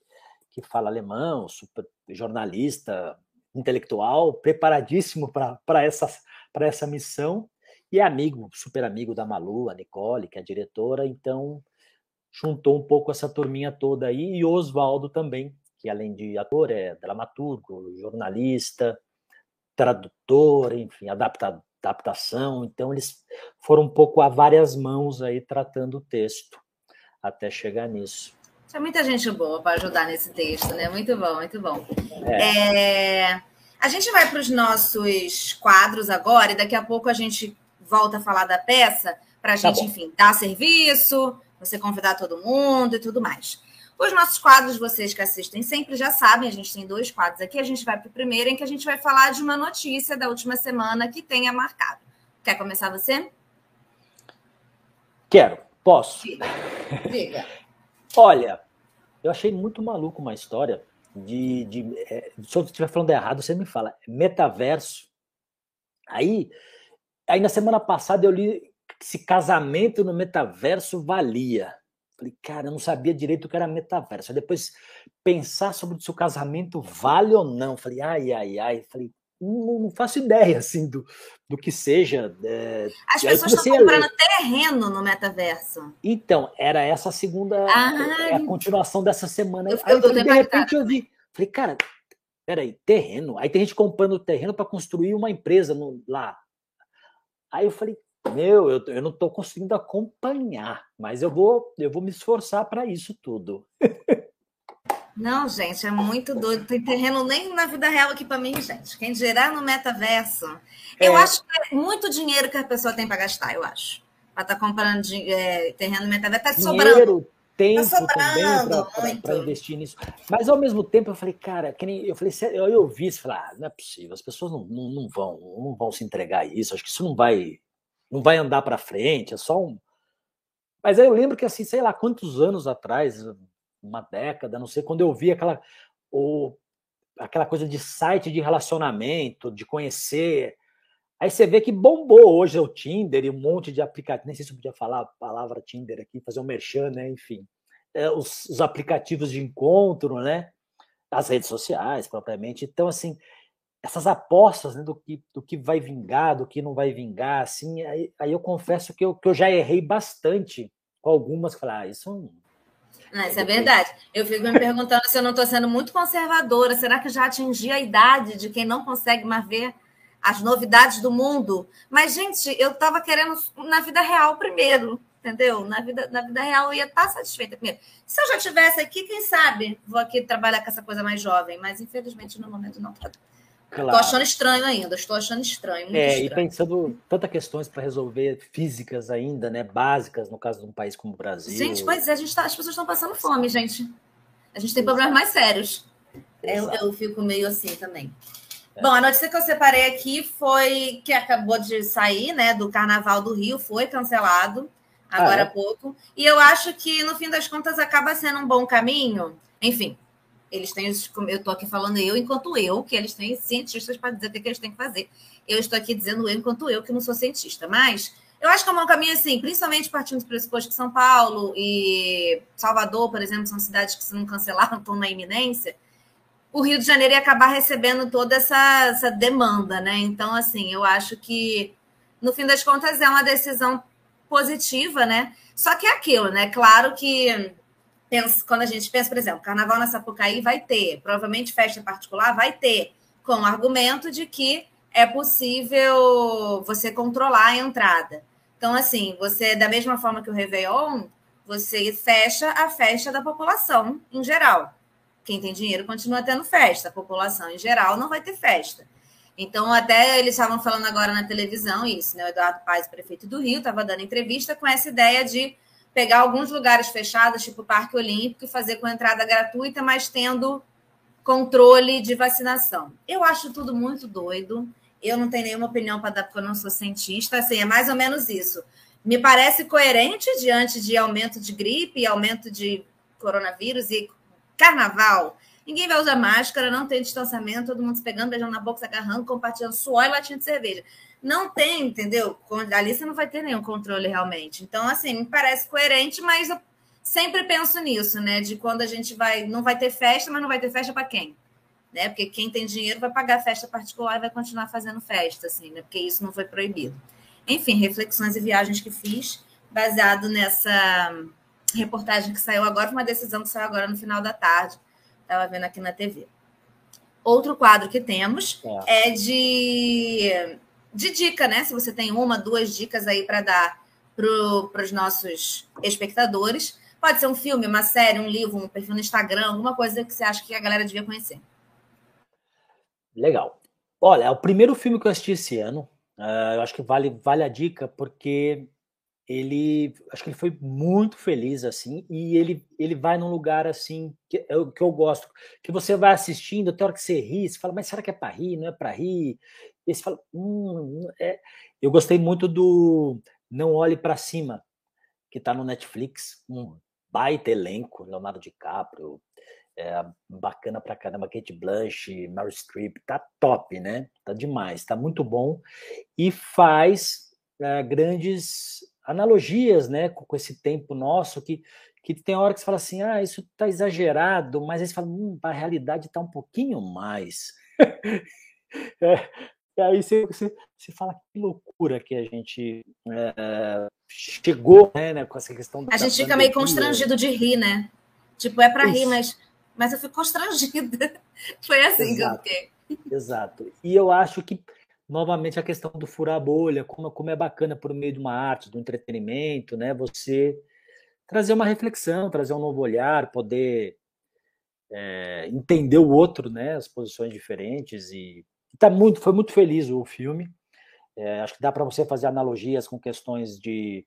que fala alemão, super jornalista, intelectual, preparadíssimo para essa, essa missão, e é amigo, super amigo da Malu, a Nicole, que é a diretora, então juntou um pouco essa turminha toda aí, e Oswaldo também, que além de ator, é dramaturgo, jornalista, tradutor, enfim, adaptador adaptação. Então, eles foram um pouco a várias mãos aí tratando o texto até chegar nisso. Tem muita gente boa para ajudar nesse texto, né? Muito bom, muito bom. É. É... A gente vai para os nossos quadros agora e daqui a pouco a gente volta a falar da peça para a tá gente, tá enfim, dar serviço, você convidar todo mundo e tudo mais. Os nossos quadros, vocês que assistem sempre já sabem, a gente tem dois quadros aqui. A gente vai para o primeiro, em que a gente vai falar de uma notícia da última semana que tenha marcado. Quer começar você? Quero, posso. Diga. Diga. Olha, eu achei muito maluco uma história de. de é, se eu estiver falando errado, você me fala. Metaverso. Aí, aí na semana passada eu li se casamento no metaverso valia. Falei, cara, eu não sabia direito o que era metaverso. Aí depois pensar sobre se o casamento vale ou não. Falei, ai, ai, ai. Falei, não, não faço ideia assim do, do que seja. É... As pessoas estão comprando terreno no metaverso. Então, era essa a segunda, ah, é a continuação dessa semana. Eu, aí, eu, falei, de repente eu vi, falei, cara, peraí, terreno. Aí tem gente comprando terreno para construir uma empresa no, lá. Aí eu falei, meu, eu, eu não estou conseguindo acompanhar, mas eu vou, eu vou me esforçar para isso tudo. Não, gente, é muito doido. Tem terreno nem na vida real aqui para mim, gente. Quem gerar no metaverso. É. Eu acho que é muito dinheiro que a pessoa tem para gastar, eu acho. Para estar tá comprando de, é, terreno no metaverso. Está sobrando. Tempo tá sobrando também para investir nisso. Mas ao mesmo tempo eu falei, cara, que nem, eu falei, eu ouvi isso, falei, ah, não é possível, as pessoas não, não, não, vão, não vão se entregar a isso, acho que isso não vai não vai andar para frente, é só um. Mas aí eu lembro que, assim, sei lá quantos anos atrás, uma década, não sei, quando eu vi aquela, ou, aquela coisa de site de relacionamento, de conhecer. Aí você vê que bombou hoje o Tinder e um monte de aplicativos. Nem sei se eu podia falar a palavra Tinder aqui, fazer um merchan, né? Enfim. É, os, os aplicativos de encontro, né? As redes sociais, propriamente. Então, assim, essas apostas né, do, que, do que vai vingar, do que não vai vingar, assim, aí, aí eu confesso que eu, que eu já errei bastante com algumas, falar, ah, isso não. Isso é verdade. Eu fico me perguntando se eu não estou sendo muito conservadora. Será que já atingi a idade de quem não consegue mais ver as novidades do mundo? Mas, gente, eu estava querendo na vida real primeiro, entendeu? Na vida, na vida real eu ia estar tá satisfeita primeiro. Se eu já tivesse aqui, quem sabe vou aqui trabalhar com essa coisa mais jovem, mas infelizmente no momento não está. Claro. Estou achando estranho ainda, estou achando estranho. é, estranho. e pensando tantas questões para resolver físicas ainda, né? Básicas, no caso de um país como o Brasil. Gente, pois é, a gente tá, as pessoas estão passando fome, gente. A gente tem problemas mais sérios. Eu, eu, fico meio assim também. É. Bom, a notícia que eu separei aqui foi que acabou de sair, né? Do Carnaval do Rio, foi cancelado agora ah, é? há pouco. E eu acho que, no fim das contas, acaba sendo um bom caminho. Enfim, eles têm, eu estou aqui falando eu enquanto eu, que eles têm cientistas para dizer o que, que eles têm que fazer. Eu estou aqui dizendo eu enquanto eu, que não sou cientista. Mas eu acho que é um caminho assim, principalmente partindo do pressuposto que São Paulo e Salvador, por exemplo, são cidades que se não cancelaram estão na iminência. O Rio de Janeiro ia acabar recebendo toda essa, essa demanda, né? Então, assim, eu acho que, no fim das contas, é uma decisão positiva, né? Só que é aquilo, né? Claro que pensa, quando a gente pensa, por exemplo, carnaval na Sapucaí vai ter, provavelmente festa particular vai ter, com o argumento de que é possível você controlar a entrada. Então, assim, você, da mesma forma que o Réveillon, você fecha a festa da população em geral. Quem tem dinheiro continua tendo festa, a população em geral não vai ter festa. Então, até eles estavam falando agora na televisão isso, né? O Eduardo Paes, prefeito do Rio, estava dando entrevista com essa ideia de pegar alguns lugares fechados, tipo Parque Olímpico, e fazer com entrada gratuita, mas tendo controle de vacinação. Eu acho tudo muito doido. Eu não tenho nenhuma opinião para dar, porque eu não sou cientista. Assim, é mais ou menos isso. Me parece coerente diante de aumento de gripe, aumento de coronavírus e carnaval. Ninguém vai usar máscara, não tem distanciamento, todo mundo se pegando, beijando na boca, se agarrando, compartilhando suor e latinha de cerveja não tem, entendeu? Ali você não vai ter nenhum controle realmente. Então, assim, me parece coerente, mas eu sempre penso nisso, né? De quando a gente vai, não vai ter festa, mas não vai ter festa para quem? Né? Porque quem tem dinheiro vai pagar festa particular e vai continuar fazendo festa, assim, né? Porque isso não foi proibido. Enfim, reflexões e viagens que fiz, baseado nessa reportagem que saiu agora, uma decisão que saiu agora no final da tarde. Estava vendo aqui na TV. Outro quadro que temos é, é de de dica, né? Se você tem uma, duas dicas aí para dar para os nossos espectadores. Pode ser um filme, uma série, um livro, um perfil no Instagram, alguma coisa que você acha que a galera devia conhecer. Legal. Olha, é o primeiro filme que eu assisti esse ano. Uh, eu acho que vale, vale a dica, porque ele acho que ele foi muito feliz assim e ele ele vai num lugar assim que eu, que eu gosto que você vai assistindo até hora que você ri você fala mas será que é para rir não é para rir e você fala hum, é. eu gostei muito do não olhe para cima que está no Netflix um baita elenco Leonardo DiCaprio é, bacana pra caramba Kate Blanche Meryl Streep tá top né tá demais tá muito bom e faz é, grandes analogias né, com, com, esse tempo nosso, que, que tem hora que você fala assim, ah, isso está exagerado, mas aí você fala, hum, a realidade está um pouquinho mais. é, e aí você, você, você, fala que loucura que a gente é, chegou né, né, com essa questão. A gente fica meio constrangido de rir, né? Tipo, é para rir, mas, mas eu fico constrangida. Foi assim Exato. que eu fiquei. Exato. E eu acho que novamente a questão do furar a bolha, como, como é bacana por meio de uma arte, do entretenimento, né? Você trazer uma reflexão, trazer um novo olhar, poder é, entender o outro, né? As posições diferentes e tá muito, foi muito feliz o filme. É, acho que dá para você fazer analogias com questões de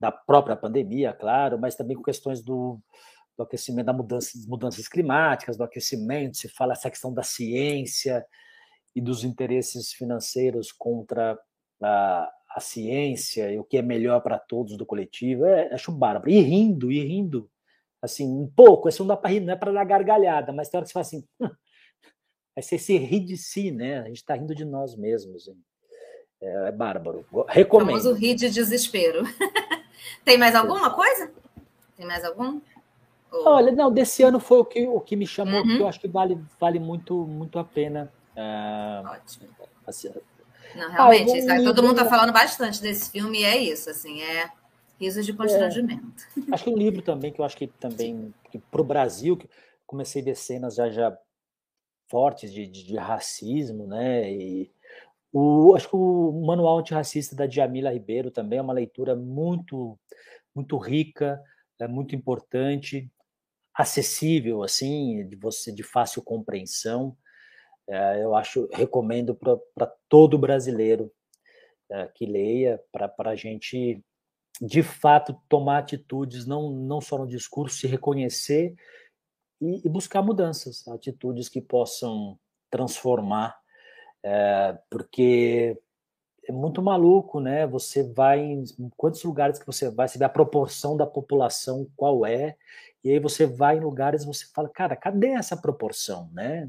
da própria pandemia, claro, mas também com questões do, do aquecimento, da mudança, mudanças climáticas, do aquecimento, se fala essa questão da ciência, e dos interesses financeiros contra a, a ciência e o que é melhor para todos do coletivo, é, acho bárbaro. E rindo, e rindo, assim, um pouco, assim, não dá para rir, não é para dar gargalhada, mas tem hora que você fala assim, aí você se ri de si, né? A gente está rindo de nós mesmos. É, é bárbaro. Recomendo. Vamos o rir de desespero. tem mais alguma coisa? Tem mais algum? Olha, não, desse ano foi o que, o que me chamou, uhum. que eu acho que vale, vale muito, muito a pena é, Ótimo. Assim, não, realmente, isso, todo mundo está falando bastante desse filme e é isso, assim, é risos de constrangimento. É, acho que um livro também, que eu acho que também, para o Brasil, que comecei a ver cenas já, já fortes de, de, de racismo, né, e o, acho que o Manual Antirracista da Djamila Ribeiro também é uma leitura muito, muito rica, é muito importante, acessível, assim, de você de fácil compreensão. É, eu acho, recomendo para todo brasileiro é, que leia, para a gente, de fato, tomar atitudes, não, não só no discurso, se reconhecer e, e buscar mudanças, atitudes que possam transformar, é, porque é muito maluco, né? Você vai em quantos lugares que você vai, você vê a proporção da população qual é, e aí você vai em lugares você fala, cara, cadê essa proporção, né?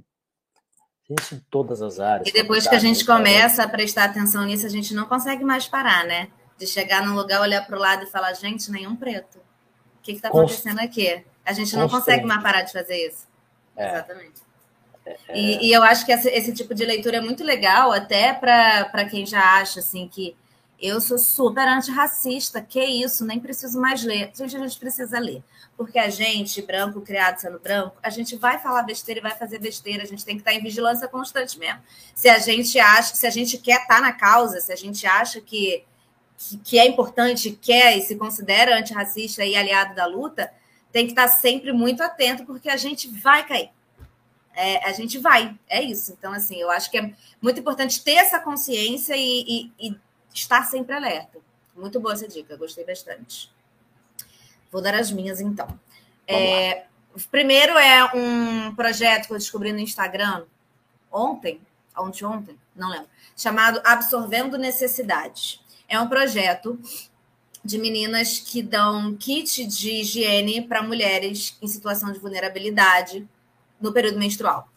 Isso em todas as áreas. E depois que a gente começa a prestar atenção nisso, a gente não consegue mais parar, né? De chegar num lugar, olhar para o lado e falar, gente, nenhum preto. O que está acontecendo aqui? A gente não consegue mais parar de fazer isso. É. Exatamente. É. E, e, eu acho que esse, esse, tipo de leitura é muito legal, até para quem já acha assim que eu sou super antirracista, que isso, nem preciso mais ler. Gente, a gente precisa ler. Porque a gente, branco, criado sendo branco, a gente vai falar besteira e vai fazer besteira. A gente tem que estar em vigilância constante mesmo. Se a gente acha, se a gente quer estar na causa, se a gente acha que, que, que é importante, quer e se considera antirracista e aliado da luta, tem que estar sempre muito atento, porque a gente vai cair. É, a gente vai, é isso. Então, assim, eu acho que é muito importante ter essa consciência e, e, e estar sempre alerta. Muito boa essa dica, gostei bastante. Vou dar as minhas, então. É, primeiro é um projeto que eu descobri no Instagram ontem, ontem, ontem, não lembro, chamado Absorvendo Necessidades. É um projeto de meninas que dão kit de higiene para mulheres em situação de vulnerabilidade no período menstrual.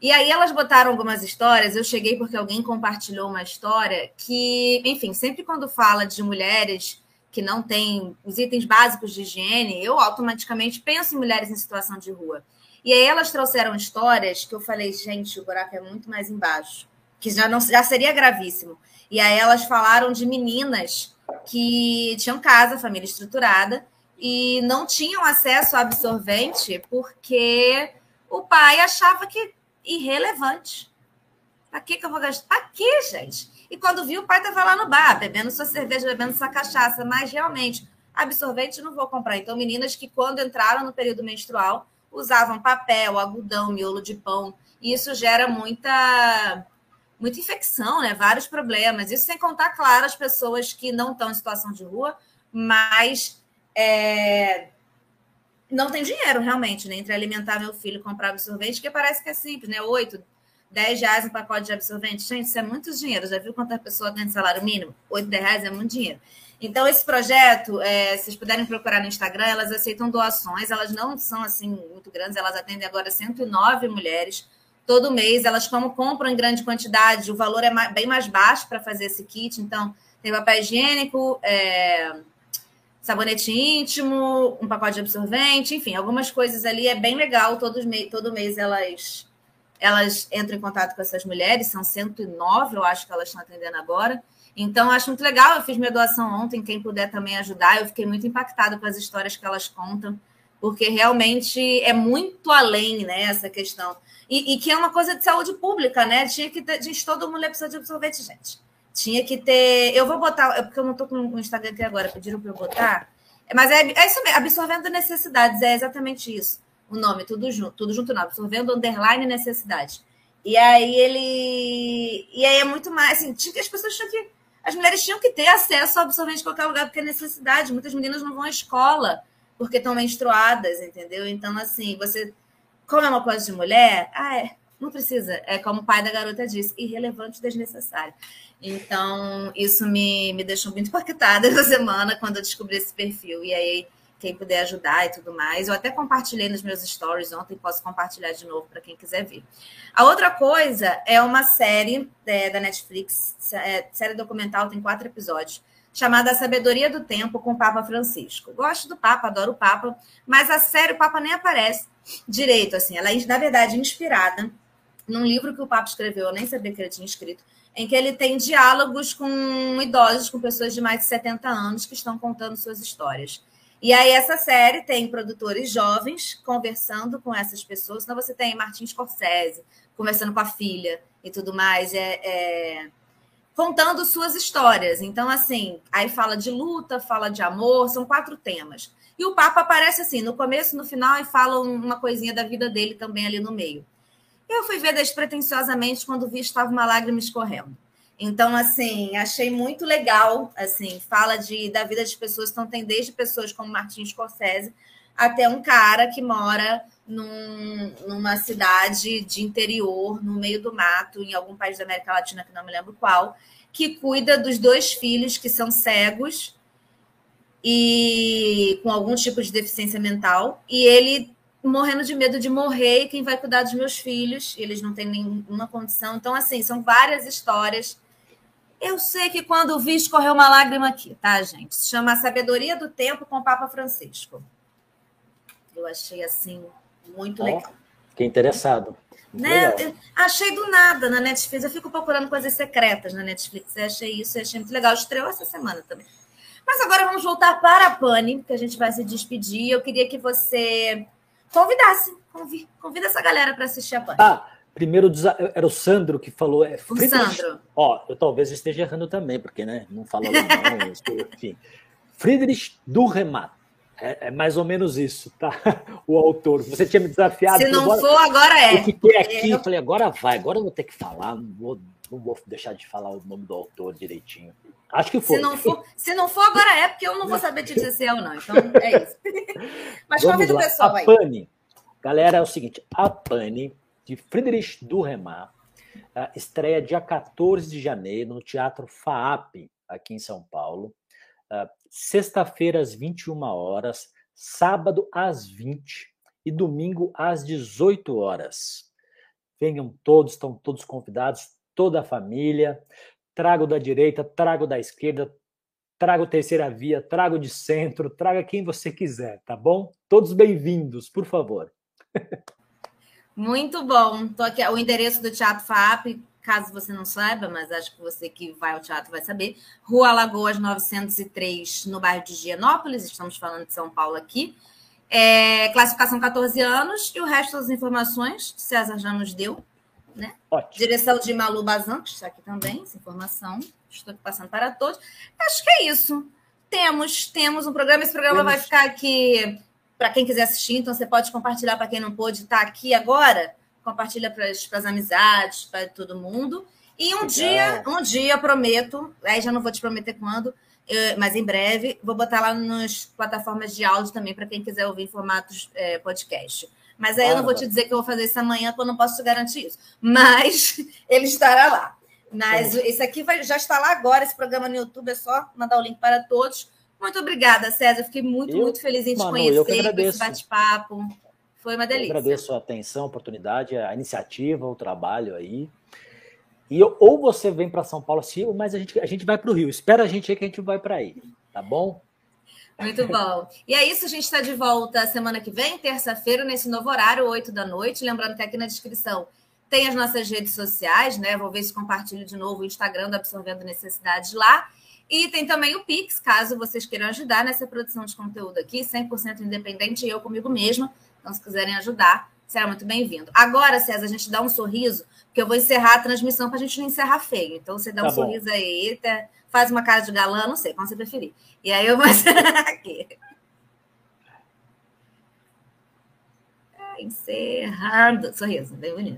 E aí elas botaram algumas histórias, eu cheguei porque alguém compartilhou uma história que, enfim, sempre quando fala de mulheres que não têm os itens básicos de higiene, eu automaticamente penso em mulheres em situação de rua. E aí elas trouxeram histórias que eu falei, gente, o buraco é muito mais embaixo, que já não já seria gravíssimo. E aí elas falaram de meninas que tinham casa, família estruturada, e não tinham acesso a absorvente porque o pai achava que irrelevante. Pra que, que eu vou gastar? Aqui, gente. E quando viu, o pai estava lá no bar, bebendo sua cerveja, bebendo sua cachaça. Mas realmente, Absorvente não vou comprar. Então, meninas que, quando entraram no período menstrual, usavam papel, algodão, miolo de pão, e isso gera muita muita infecção, né? Vários problemas. Isso sem contar, claro, as pessoas que não estão em situação de rua, mas é, não tem dinheiro realmente, né? Entre alimentar meu filho e comprar absorvente, que parece que é simples, né? Oito, dez reais um pacote de absorvente. Gente, isso é muito dinheiro. Já viu quanta pessoa ganha de salário mínimo? Oito, dez reais é muito dinheiro. Então, esse projeto, é, vocês puderem procurar no Instagram, elas aceitam doações, elas não são assim muito grandes, elas atendem agora 109 mulheres todo mês. Elas, como compram em grande quantidade, o valor é bem mais baixo para fazer esse kit. Então, tem papel higiênico, é, sabonete íntimo, um pacote de absorvente, enfim, algumas coisas ali. É bem legal. Todos, todo mês elas, elas entram em contato com essas mulheres, são 109, eu acho que elas estão atendendo agora. Então, acho muito legal. Eu fiz minha doação ontem. Quem puder também ajudar. Eu fiquei muito impactada com as histórias que elas contam, porque realmente é muito além, né, essa questão. E, e que é uma coisa de saúde pública, né? Tinha que ter. Gente, todo mundo precisa de absorvente, gente. Tinha que ter. Eu vou botar, é porque eu não estou com o Instagram aqui agora, pediram para eu botar. Mas é, é isso mesmo, absorvendo necessidades, é exatamente isso. O nome, tudo junto, tudo junto não, absorvendo underline necessidade. E aí ele. E aí é muito mais. Assim, tinha que as pessoas tinham que as mulheres tinham que ter acesso ao absorvente em qualquer lugar, porque é necessidade. Muitas meninas não vão à escola porque estão menstruadas, entendeu? Então, assim, você. Como é uma coisa de mulher, ah, é, não precisa. É como o pai da garota disse, irrelevante e desnecessário. Então, isso me, me deixou muito impactada essa semana quando eu descobri esse perfil. E aí quem puder ajudar e tudo mais. Eu até compartilhei nos meus stories ontem, posso compartilhar de novo para quem quiser ver. A outra coisa é uma série é, da Netflix, é, série documental, tem quatro episódios, chamada Sabedoria do Tempo com o Papa Francisco. Gosto do Papa, adoro o Papa, mas a série o Papa nem aparece direito, assim. Ela é, na verdade, inspirada num livro que o Papa escreveu, eu nem sabia que ele tinha escrito, em que ele tem diálogos com idosos, com pessoas de mais de 70 anos que estão contando suas histórias. E aí, essa série tem produtores jovens conversando com essas pessoas. Então, você tem Martin Scorsese conversando com a filha e tudo mais, é, é, contando suas histórias. Então, assim, aí fala de luta, fala de amor, são quatro temas. E o Papa aparece assim, no começo, no final, e fala uma coisinha da vida dele também ali no meio. Eu fui ver despretensiosamente quando vi estava uma lágrima escorrendo. Então, assim, achei muito legal, assim, fala de, da vida de pessoas, então tem desde pessoas como Martin Scorsese até um cara que mora num, numa cidade de interior, no meio do mato, em algum país da América Latina, que não me lembro qual, que cuida dos dois filhos que são cegos e com algum tipo de deficiência mental, e ele morrendo de medo de morrer, e quem vai cuidar dos meus filhos, eles não têm nenhuma condição. Então, assim, são várias histórias eu sei que quando vi, escorreu uma lágrima aqui, tá, gente? Se chama Sabedoria do Tempo com o Papa Francisco. Eu achei, assim, muito oh, legal. Fiquei interessado. Né? Achei do nada na Netflix. Eu fico procurando coisas secretas na Netflix. Eu achei isso, eu achei muito legal. Estreou essa semana também. Mas agora vamos voltar para a Pane, que a gente vai se despedir. Eu queria que você convidasse, convida, convida essa galera para assistir a Pane. Ah, Primeiro era o Sandro que falou. É Friedrich, o Sandro. Ó, eu talvez esteja errando também, porque né, não fala alemão, enfim. Friedrich Durremat. É, é, mais ou menos isso, tá? O autor. Você tinha me desafiado. Se não agora, for, agora é. Eu fiquei aqui e é. falei, agora vai, agora eu vou ter que falar, não vou, não vou deixar de falar o nome do autor direitinho. Acho que foi. Se não for, se não for agora é, porque eu não vou saber te dizer se é ou não. Então é isso. Mas convida o pessoal a aí. Pane. Galera, é o seguinte: a Pane de Friedrich Durremar, estreia dia 14 de janeiro no Teatro FAAP, aqui em São Paulo. Sexta-feira às 21 horas, sábado às 20 e domingo às 18 horas. Venham todos, estão todos convidados, toda a família. Trago da direita, trago da esquerda, trago terceira via, trago de centro, traga quem você quiser, tá bom? Todos bem-vindos, por favor. Muito bom. Tô aqui, o endereço do Teatro FAP, caso você não saiba, mas acho que você que vai ao teatro vai saber. Rua Lagoas 903, no bairro de Gianópolis, estamos falando de São Paulo aqui. É, classificação 14 anos e o resto das informações César já nos deu. Né? Ótimo. Direção de Malu Bazan, que está aqui também, essa informação. Estou passando para todos. Acho que é isso. Temos, temos um programa. Esse programa temos. vai ficar aqui para quem quiser assistir, então você pode compartilhar para quem não pôde estar tá aqui agora. Compartilha para as amizades, para todo mundo. E um Legal. dia, um dia prometo, aí já não vou te prometer quando, mas em breve, vou botar lá nas plataformas de áudio também para quem quiser ouvir em formatos é, podcast. Mas aí ah, eu não vou te dizer que eu vou fazer isso amanhã, porque eu não posso te garantir isso. Mas ele estará lá. Mas Sim. esse aqui vai, já está lá agora, esse programa no YouTube, é só mandar o link para todos. Muito obrigada, César. Fiquei muito, eu, muito feliz em te Manu, conhecer, esse bate-papo. Foi uma delícia. Eu agradeço a atenção, a oportunidade, a iniciativa, o trabalho aí. E ou você vem para São Paulo, sim, mas a gente, a gente vai para o Rio. Espera a gente aí que a gente vai para aí, tá bom? Muito bom. E é isso, a gente está de volta semana que vem, terça-feira, nesse novo horário, 8 da noite. Lembrando que aqui na descrição tem as nossas redes sociais, né? Vou ver se compartilho de novo o Instagram do Absorvendo Necessidades lá. E tem também o Pix, caso vocês queiram ajudar nessa produção de conteúdo aqui, 100% independente, eu comigo mesma. Então, se quiserem ajudar, será muito bem-vindo. Agora, César, a gente dá um sorriso, porque eu vou encerrar a transmissão para a gente não encerrar feio. Então, você dá tá um bom. sorriso aí, faz uma cara de galã, não sei, como você preferir. E aí eu vou encerrar aqui. Encerrando. Sorriso, bem bonito.